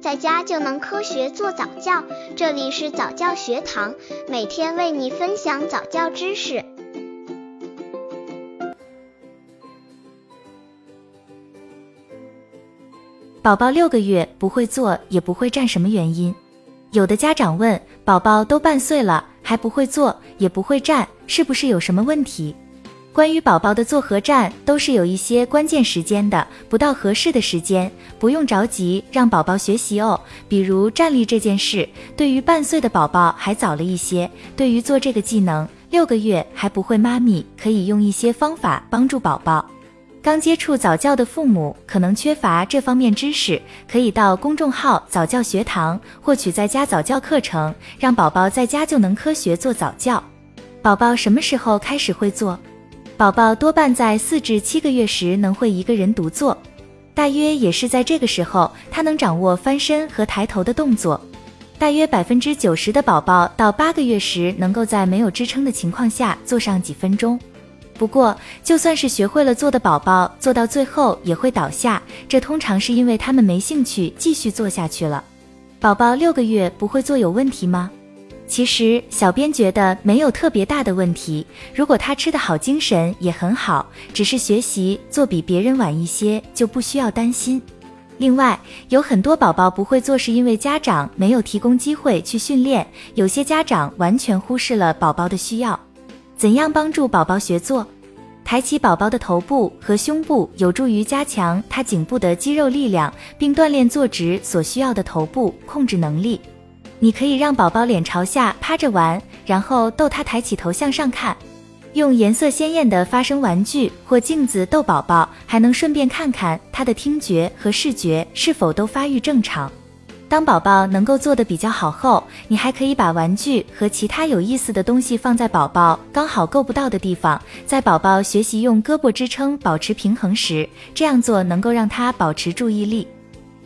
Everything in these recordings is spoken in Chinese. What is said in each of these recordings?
在家就能科学做早教。这里是早教学堂，每天为你分享早教知识。宝宝六个月不会坐也不会站，什么原因？有的家长问：宝宝都半岁了，还不会坐也不会站，是不是有什么问题？关于宝宝的坐和站，都是有一些关键时间的，不到合适的时间，不用着急让宝宝学习哦。比如站立这件事，对于半岁的宝宝还早了一些。对于做这个技能，六个月还不会，妈咪可以用一些方法帮助宝宝。刚接触早教的父母可能缺乏这方面知识，可以到公众号早教学堂获取在家早教课程，让宝宝在家就能科学做早教。宝宝什么时候开始会做？宝宝多半在四至七个月时能会一个人独坐，大约也是在这个时候，他能掌握翻身和抬头的动作。大约百分之九十的宝宝到八个月时，能够在没有支撑的情况下坐上几分钟。不过，就算是学会了坐的宝宝，坐到最后也会倒下，这通常是因为他们没兴趣继续坐下去了。宝宝六个月不会坐有问题吗？其实小编觉得没有特别大的问题，如果他吃得好，精神也很好，只是学习做比别人晚一些，就不需要担心。另外，有很多宝宝不会做，是因为家长没有提供机会去训练，有些家长完全忽视了宝宝的需要。怎样帮助宝宝学坐？抬起宝宝的头部和胸部，有助于加强他颈部的肌肉力量，并锻炼坐直所需要的头部控制能力。你可以让宝宝脸朝下趴着玩，然后逗他抬起头向上看。用颜色鲜艳的发声玩具或镜子逗宝宝，还能顺便看看他的听觉和视觉是否都发育正常。当宝宝能够做得比较好后，你还可以把玩具和其他有意思的东西放在宝宝刚好够不到的地方。在宝宝学习用胳膊支撑保持平衡时，这样做能够让他保持注意力。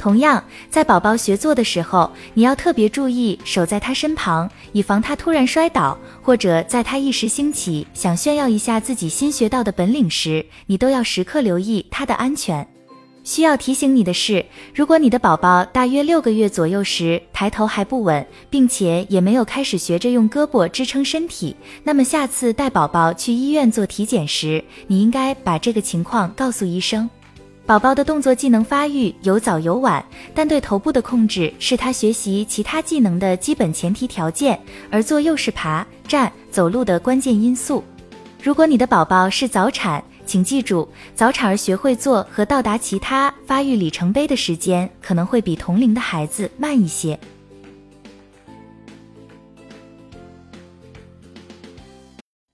同样，在宝宝学坐的时候，你要特别注意守在他身旁，以防他突然摔倒，或者在他一时兴起想炫耀一下自己新学到的本领时，你都要时刻留意他的安全。需要提醒你的是，如果你的宝宝大约六个月左右时抬头还不稳，并且也没有开始学着用胳膊支撑身体，那么下次带宝宝去医院做体检时，你应该把这个情况告诉医生。宝宝的动作技能发育有早有晚，但对头部的控制是他学习其他技能的基本前提条件，而坐又是爬、站、走路的关键因素。如果你的宝宝是早产，请记住，早产儿学会坐和到达其他发育里程碑的时间可能会比同龄的孩子慢一些。